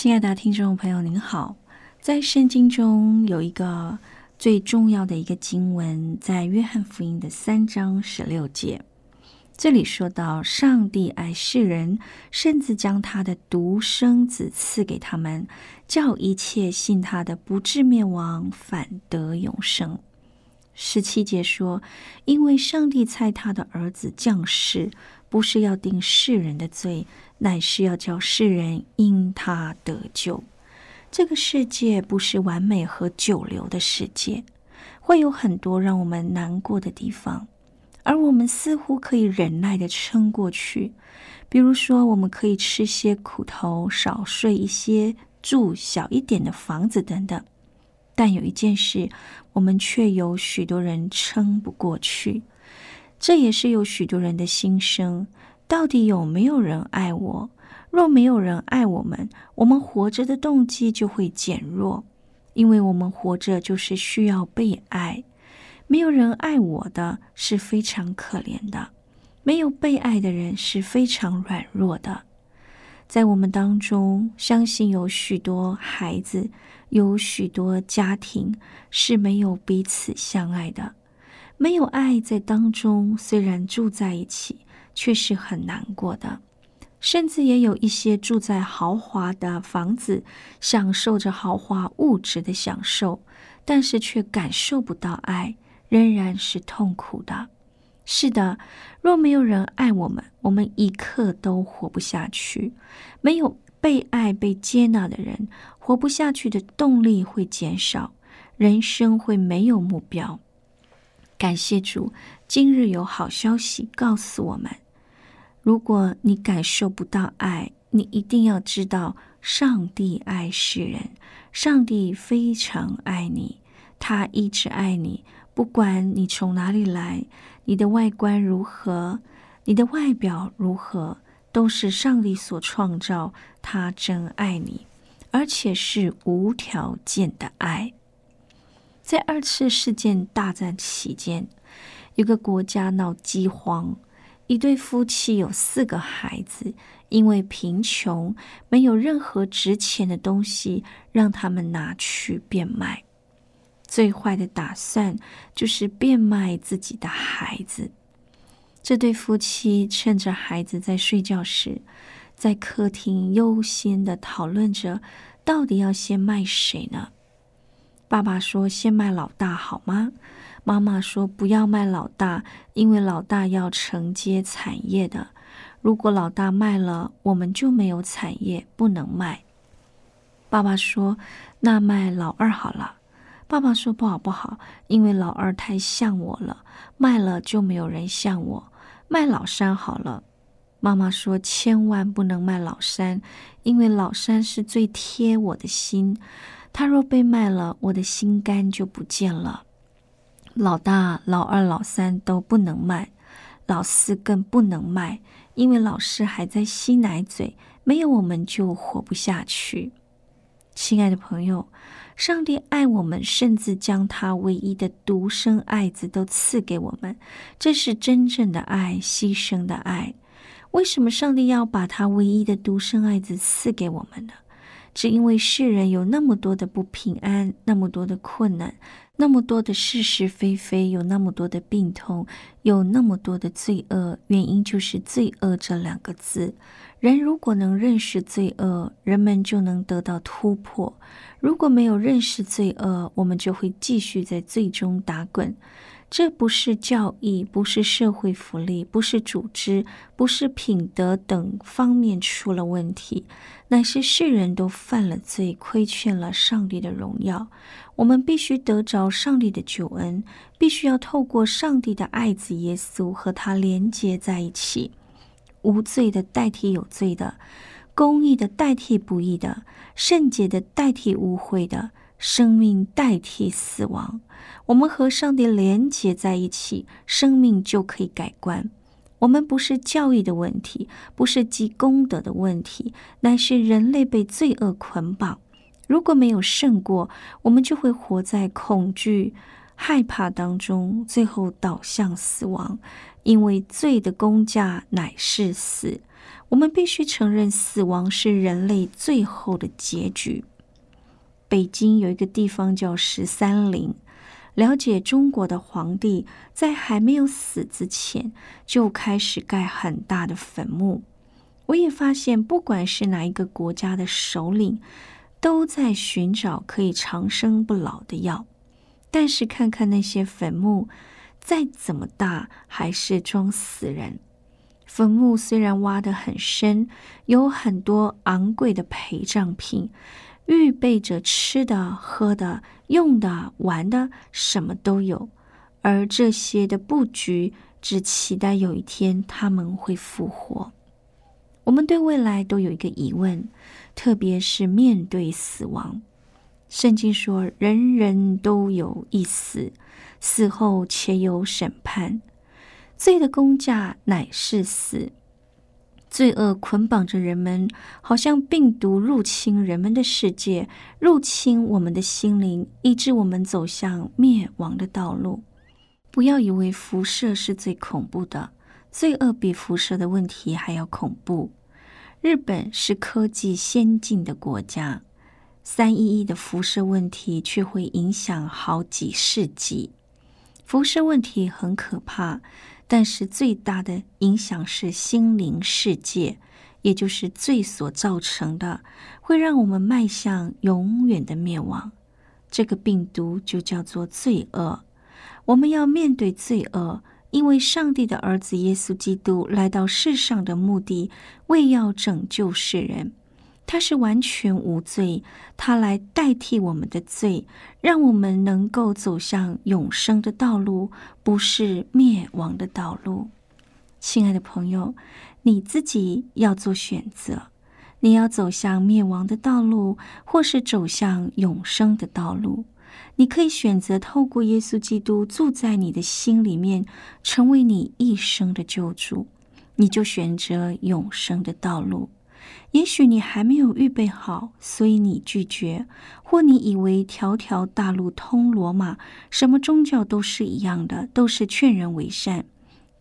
亲爱的听众朋友，您好。在圣经中有一个最重要的一个经文，在约翰福音的三章十六节，这里说到：上帝爱世人，甚至将他的独生子赐给他们，叫一切信他的不至灭亡，反得永生。十七节说：因为上帝猜他的儿子降世，不是要定世人的罪。乃是要叫世人因他得救。这个世界不是完美和久留的世界，会有很多让我们难过的地方，而我们似乎可以忍耐的撑过去。比如说，我们可以吃些苦头，少睡一些，住小一点的房子等等。但有一件事，我们却有许多人撑不过去，这也是有许多人的心声。到底有没有人爱我？若没有人爱我们，我们活着的动机就会减弱，因为我们活着就是需要被爱。没有人爱我的是非常可怜的，没有被爱的人是非常软弱的。在我们当中，相信有许多孩子，有许多家庭是没有彼此相爱的，没有爱在当中，虽然住在一起。却是很难过的，甚至也有一些住在豪华的房子，享受着豪华物质的享受，但是却感受不到爱，仍然是痛苦的。是的，若没有人爱我们，我们一刻都活不下去。没有被爱、被接纳的人，活不下去的动力会减少，人生会没有目标。感谢主。今日有好消息告诉我们：如果你感受不到爱，你一定要知道，上帝爱世人，上帝非常爱你，他一直爱你。不管你从哪里来，你的外观如何，你的外表如何，都是上帝所创造。他真爱你，而且是无条件的爱。在二次世界大战期间。一个国家闹饥荒，一对夫妻有四个孩子，因为贫穷，没有任何值钱的东西让他们拿去变卖。最坏的打算就是变卖自己的孩子。这对夫妻趁着孩子在睡觉时，在客厅悠闲的讨论着，到底要先卖谁呢？爸爸说：“先卖老大好吗？”妈妈说：“不要卖老大，因为老大要承接产业的。如果老大卖了，我们就没有产业，不能卖。”爸爸说：“那卖老二好了。”爸爸说：“不好，不好，因为老二太像我了，卖了就没有人像我。卖老三好了。”妈妈说：“千万不能卖老三，因为老三是最贴我的心，他若被卖了，我的心肝就不见了。”老大、老二、老三都不能卖，老四更不能卖，因为老四还在吸奶嘴，没有我们就活不下去。亲爱的朋友，上帝爱我们，甚至将他唯一的独生爱子都赐给我们，这是真正的爱，牺牲的爱。为什么上帝要把他唯一的独生爱子赐给我们呢？只因为世人有那么多的不平安，那么多的困难。那么多的是是非非，有那么多的病痛，有那么多的罪恶，原因就是“罪恶”这两个字。人如果能认识罪恶，人们就能得到突破；如果没有认识罪恶，我们就会继续在罪中打滚。这不是教义，不是社会福利，不是组织，不是品德等方面出了问题，乃是世人都犯了罪，亏欠了上帝的荣耀。我们必须得着上帝的救恩，必须要透过上帝的爱子耶稣和他连接在一起，无罪的代替有罪的，公义的代替不义的，圣洁的代替污秽的。生命代替死亡，我们和上帝连结在一起，生命就可以改观。我们不是教育的问题，不是积功德的问题，乃是人类被罪恶捆绑。如果没有胜过，我们就会活在恐惧、害怕当中，最后导向死亡。因为罪的工价乃是死，我们必须承认死亡是人类最后的结局。北京有一个地方叫十三陵。了解中国的皇帝在还没有死之前就开始盖很大的坟墓。我也发现，不管是哪一个国家的首领，都在寻找可以长生不老的药。但是看看那些坟墓，再怎么大，还是装死人。坟墓虽然挖得很深，有很多昂贵的陪葬品。预备着吃的、喝的、用的、玩的，什么都有。而这些的布局，只期待有一天他们会复活。我们对未来都有一个疑问，特别是面对死亡。圣经说：“人人都有一死，死后且有审判。罪的工价乃是死。”罪恶捆绑着人们，好像病毒入侵人们的世界，入侵我们的心灵，以致我们走向灭亡的道路。不要以为辐射是最恐怖的，罪恶比辐射的问题还要恐怖。日本是科技先进的国家，三一一的辐射问题却会影响好几世纪。辐射问题很可怕。但是最大的影响是心灵世界，也就是罪所造成的，会让我们迈向永远的灭亡。这个病毒就叫做罪恶。我们要面对罪恶，因为上帝的儿子耶稣基督来到世上的目的，为要拯救世人。他是完全无罪，他来代替我们的罪，让我们能够走向永生的道路，不是灭亡的道路。亲爱的朋友，你自己要做选择，你要走向灭亡的道路，或是走向永生的道路。你可以选择透过耶稣基督住在你的心里面，成为你一生的救主，你就选择永生的道路。也许你还没有预备好，所以你拒绝；或你以为条条大路通罗马，什么宗教都是一样的，都是劝人为善。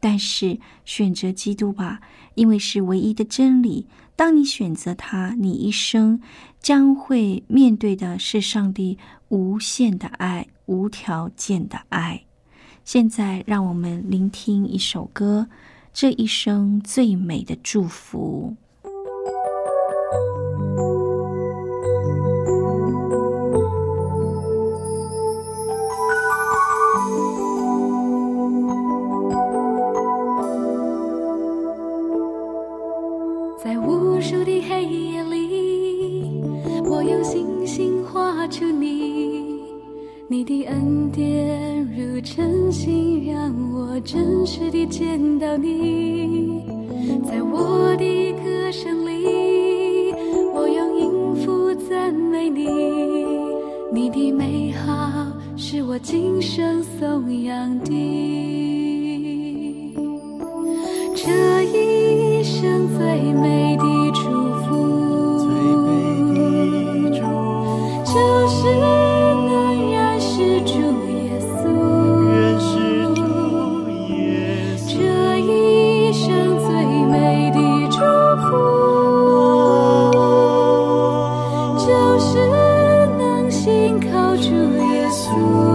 但是选择基督吧，因为是唯一的真理。当你选择它，你一生将会面对的是上帝无限的爱、无条件的爱。现在，让我们聆听一首歌，这一生最美的祝福。你的恩典如晨星，让我真实地见到你。在我的歌声里，我用音符赞美你，你的美好是我今生颂扬的。就是能信靠主耶稣。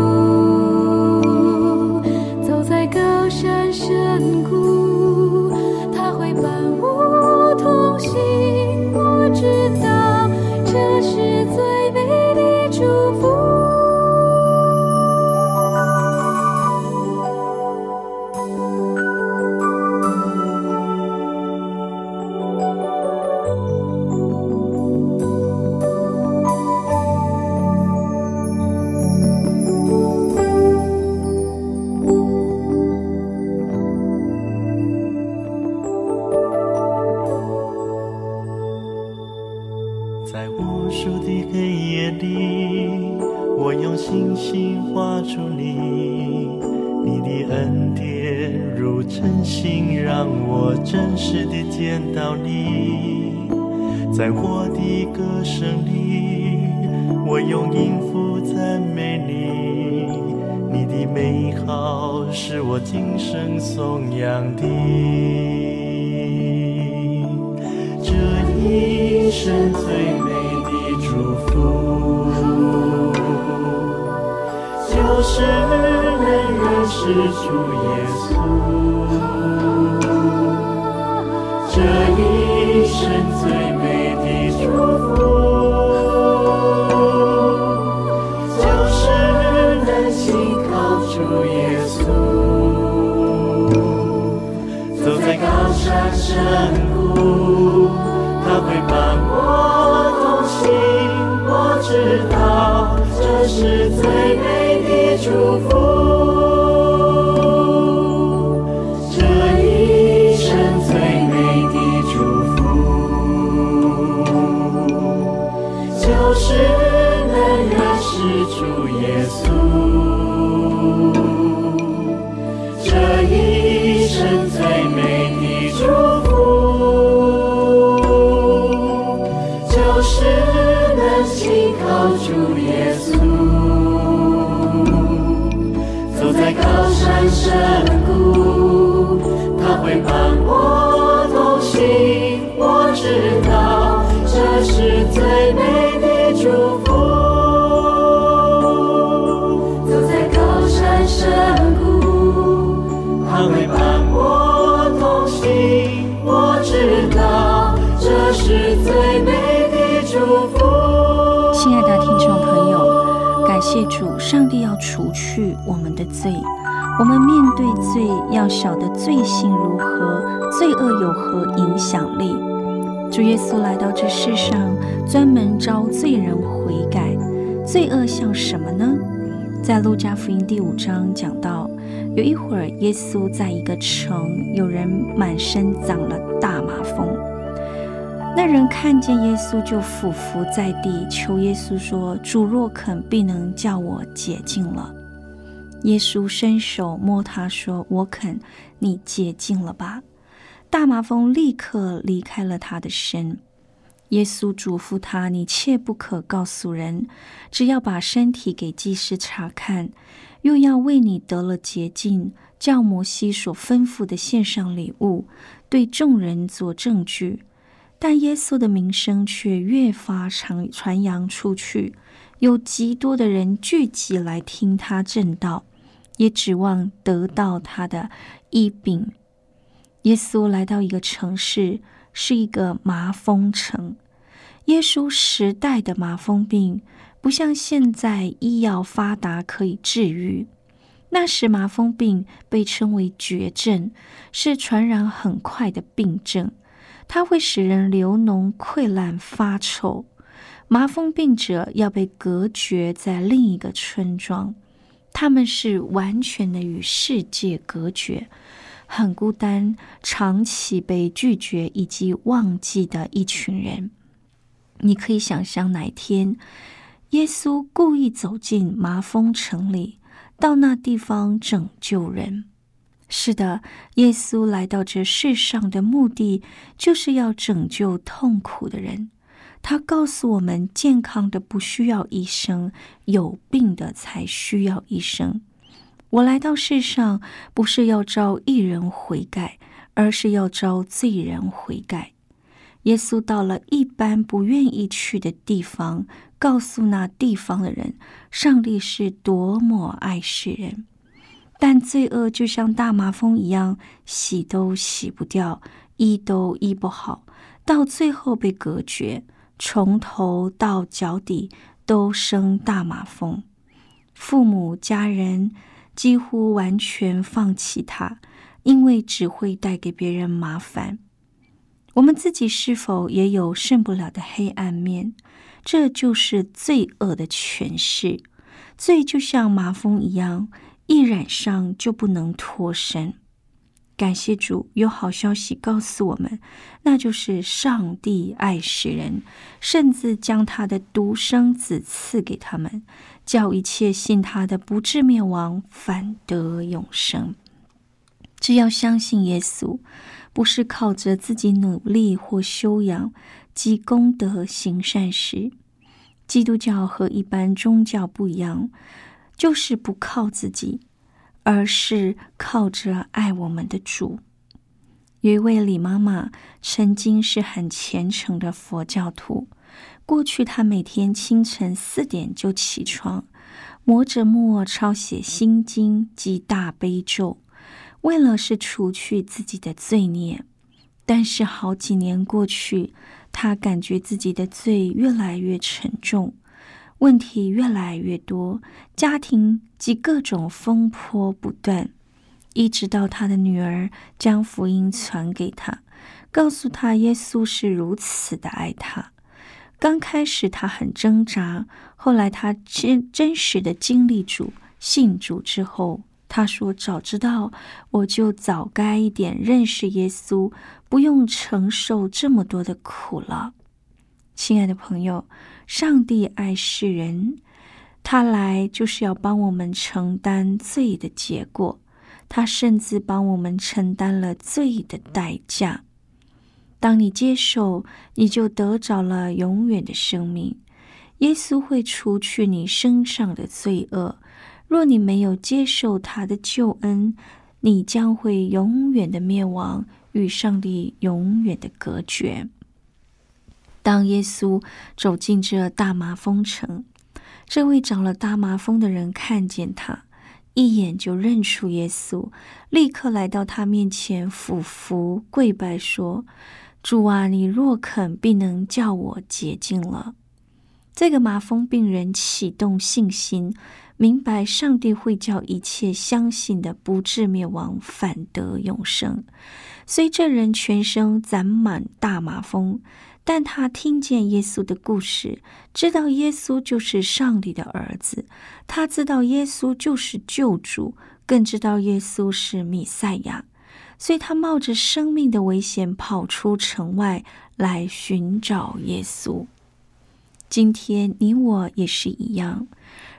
让我真实地见到你。在我的歌声里，我用音符赞美你。你的美好是我今生颂扬的。这一生最美的祝福，就是能认识主耶稣。这一生最美的祝福，就是能信靠主耶稣。走在高山深谷，他会伴我同行。我知道这是最美的祝福。去我们的罪。我们面对罪，要晓得罪性如何，罪恶有何影响力。主耶稣来到这世上，专门招罪人悔改。罪恶像什么呢？在路加福音第五章讲到，有一会儿，耶稣在一个城，有人满身长了大麻风。那人看见耶稣，就俯伏在地，求耶稣说：“主若肯，必能叫我解禁了。”耶稣伸手摸他，说：“我肯，你洁净了吧。”大麻风立刻离开了他的身。耶稣嘱咐他：“你切不可告诉人，只要把身体给祭司查看，又要为你得了洁净，叫摩西所吩咐的献上礼物，对众人做证据。”但耶稣的名声却越发传传扬出去，有极多的人聚集来听他正道，也指望得到他的医病。耶稣来到一个城市，是一个麻风城。耶稣时代的麻风病不像现在医药发达可以治愈，那时麻风病被称为绝症，是传染很快的病症。它会使人流脓、溃烂、发臭。麻风病者要被隔绝在另一个村庄，他们是完全的与世界隔绝，很孤单，长期被拒绝以及忘记的一群人。你可以想象哪天，耶稣故意走进麻风城里，到那地方拯救人。是的，耶稣来到这世上的目的，就是要拯救痛苦的人。他告诉我们，健康的不需要医生，有病的才需要医生。我来到世上，不是要招一人悔改，而是要招罪人悔改。耶稣到了一般不愿意去的地方，告诉那地方的人，上帝是多么爱世人。但罪恶就像大麻风一样，洗都洗不掉，医都医不好，到最后被隔绝，从头到脚底都生大麻风。父母家人几乎完全放弃他，因为只会带给别人麻烦。我们自己是否也有胜不了的黑暗面？这就是罪恶的诠释。罪就像麻风一样。一染上就不能脱身。感谢主，有好消息告诉我们，那就是上帝爱世人，甚至将他的独生子赐给他们，叫一切信他的不至灭亡，反得永生。只要相信耶稣，不是靠着自己努力或修养积功德行善事。基督教和一般宗教不一样，就是不靠自己，而是靠着爱我们的主。有一位李妈妈曾经是很虔诚的佛教徒，过去她每天清晨四点就起床，磨着墨抄写心经及大悲咒，为了是除去自己的罪孽。但是好几年过去，她感觉自己的罪越来越沉重，问题越来越多，家庭及各种风波不断。一直到他的女儿将福音传给他，告诉他耶稣是如此的爱他。刚开始他很挣扎，后来他真真实的经历主、信主之后，他说：“早知道我就早该一点认识耶稣，不用承受这么多的苦了。”亲爱的朋友，上帝爱世人，他来就是要帮我们承担罪的结果。他甚至帮我们承担了罪的代价。当你接受，你就得着了永远的生命。耶稣会除去你身上的罪恶。若你没有接受他的救恩，你将会永远的灭亡，与上帝永远的隔绝。当耶稣走进这大麻风城，这位长了大麻风的人看见他。一眼就认出耶稣，立刻来到他面前俯伏跪拜，说：“主啊，你若肯，必能叫我洁净了。”这个麻风病人启动信心，明白上帝会叫一切相信的不至灭亡，反得永生。虽这人全身攒满大麻风。但他听见耶稣的故事，知道耶稣就是上帝的儿子，他知道耶稣就是救主，更知道耶稣是弥赛亚，所以他冒着生命的危险跑出城外来寻找耶稣。今天你我也是一样，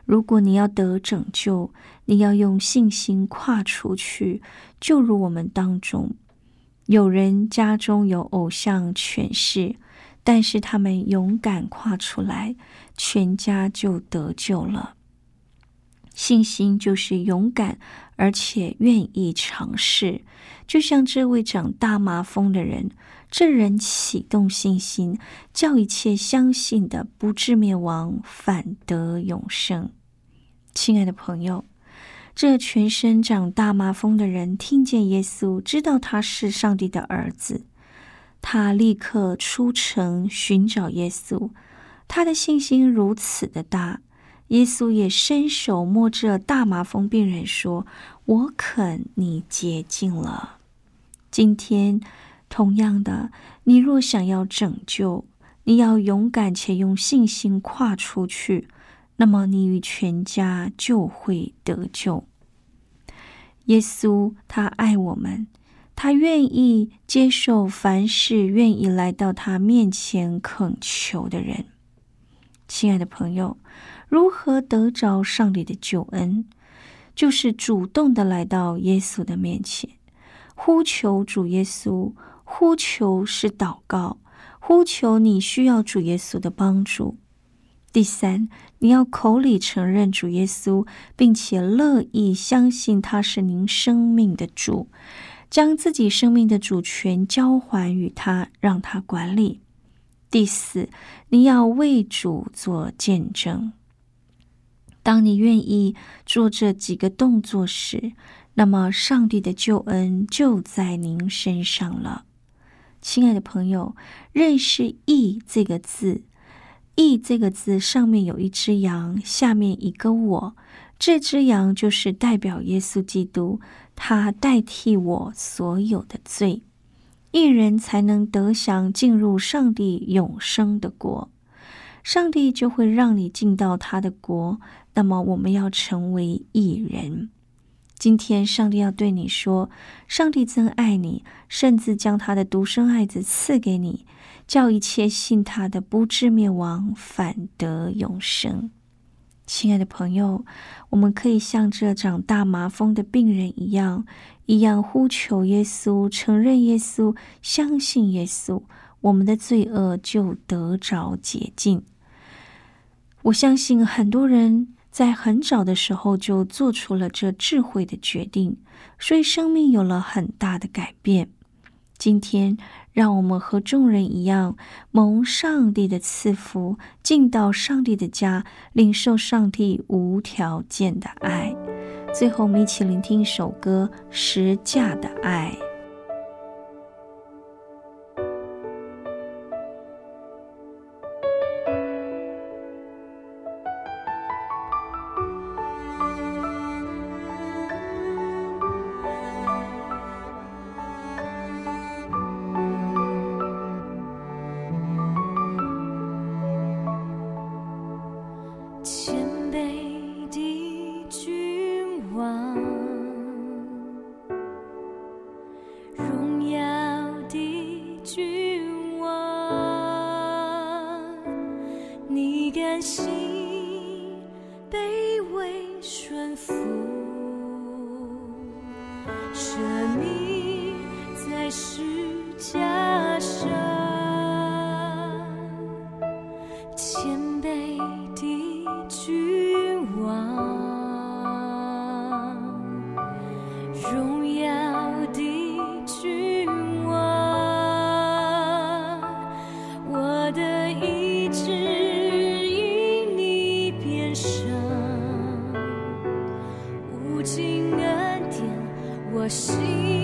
如果你要得拯救，你要用信心跨出去，就如我们当中有人家中有偶像权势。但是他们勇敢跨出来，全家就得救了。信心就是勇敢，而且愿意尝试。就像这位长大麻风的人，这人启动信心，叫一切相信的不至灭亡，反得永生。亲爱的朋友，这全身长大麻风的人听见耶稣，知道他是上帝的儿子。他立刻出城寻找耶稣，他的信心如此的大，耶稣也伸手摸着大麻风病人说：“我肯你洁净了。”今天，同样的，你若想要拯救，你要勇敢且用信心跨出去，那么你与全家就会得救。耶稣他爱我们。他愿意接受凡事愿意来到他面前恳求的人。亲爱的朋友，如何得着上帝的救恩？就是主动的来到耶稣的面前，呼求主耶稣。呼求是祷告，呼求你需要主耶稣的帮助。第三，你要口里承认主耶稣，并且乐意相信他是您生命的主。将自己生命的主权交还与他，让他管理。第四，你要为主做见证。当你愿意做这几个动作时，那么上帝的救恩就在您身上了。亲爱的朋友，认识“义”这个字，“义”这个字上面有一只羊，下面一个我，这只羊就是代表耶稣基督。他代替我所有的罪，一人才能得享进入上帝永生的国。上帝就会让你进到他的国。那么，我们要成为一人。今天，上帝要对你说：上帝真爱你，甚至将他的独生爱子赐给你，叫一切信他的不至灭亡，反得永生。亲爱的朋友，我们可以像这长大麻风的病人一样，一样呼求耶稣，承认耶稣，相信耶稣，我们的罪恶就得着洁净。我相信很多人在很早的时候就做出了这智慧的决定，所以生命有了很大的改变。今天。让我们和众人一样，蒙上帝的赐福，进到上帝的家，领受上帝无条件的爱。最后，我们一起聆听一首歌《时价的爱》。我心。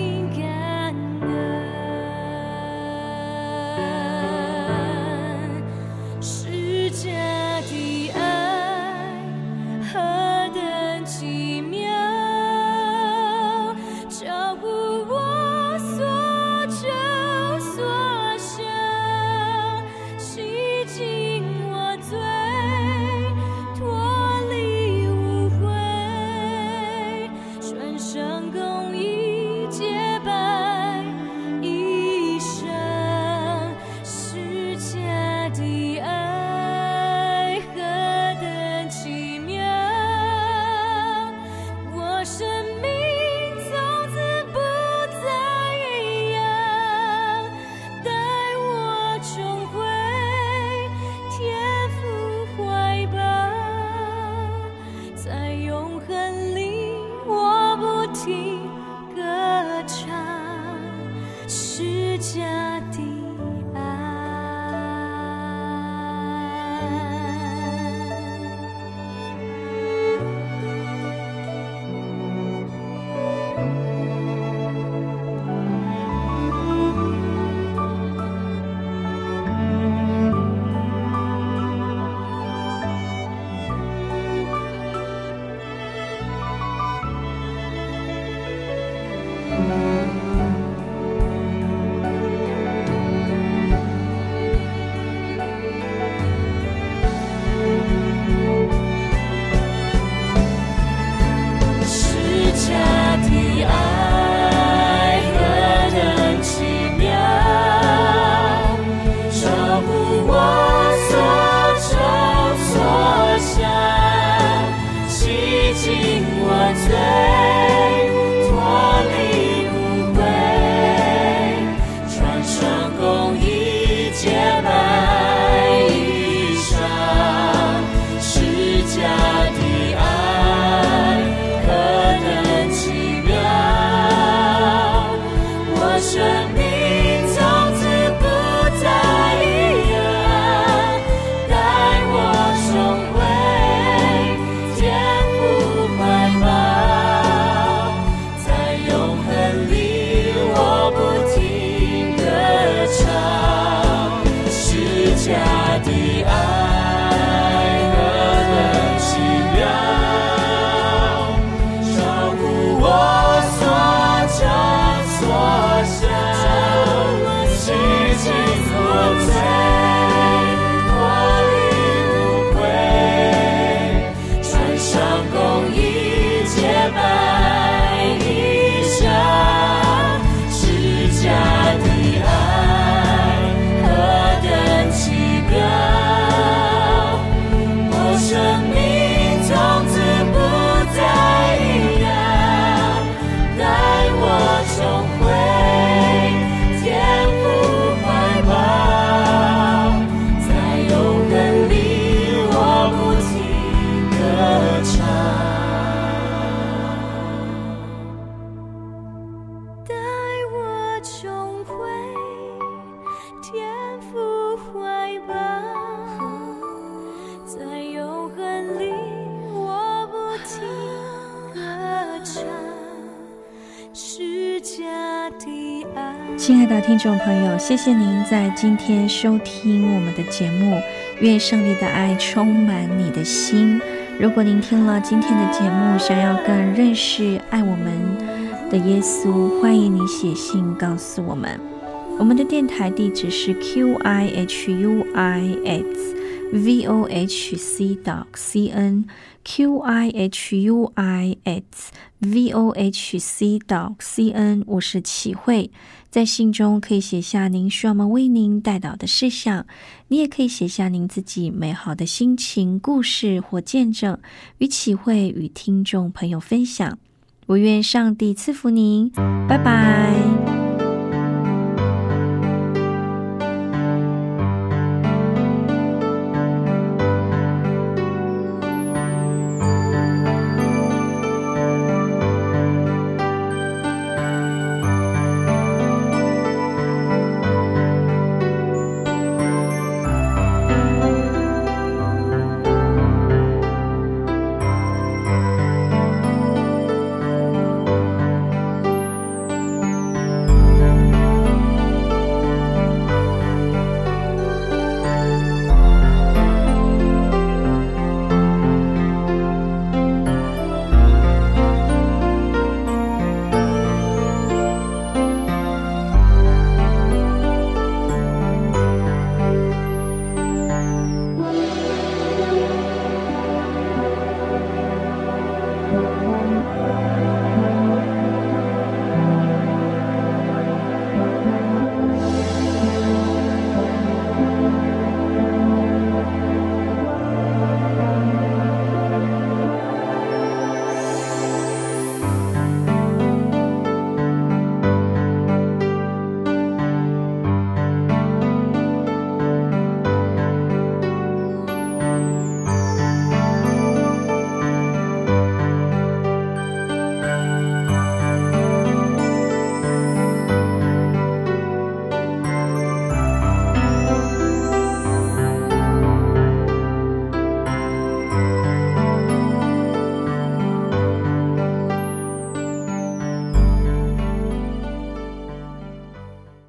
亲爱的听众朋友，谢谢您在今天收听我们的节目。愿胜利的爱充满你的心。如果您听了今天的节目，想要更认识爱我们的耶稣，欢迎你写信告诉我们。我们的电台地址是 QIHUIS v o h c dot c n Q I H U I S v o h c dot c n。我是启慧。在信中可以写下您需要我们为您带导的事项，你也可以写下您自己美好的心情、故事或见证，与启慧与听众朋友分享。我愿上帝赐福您，拜拜。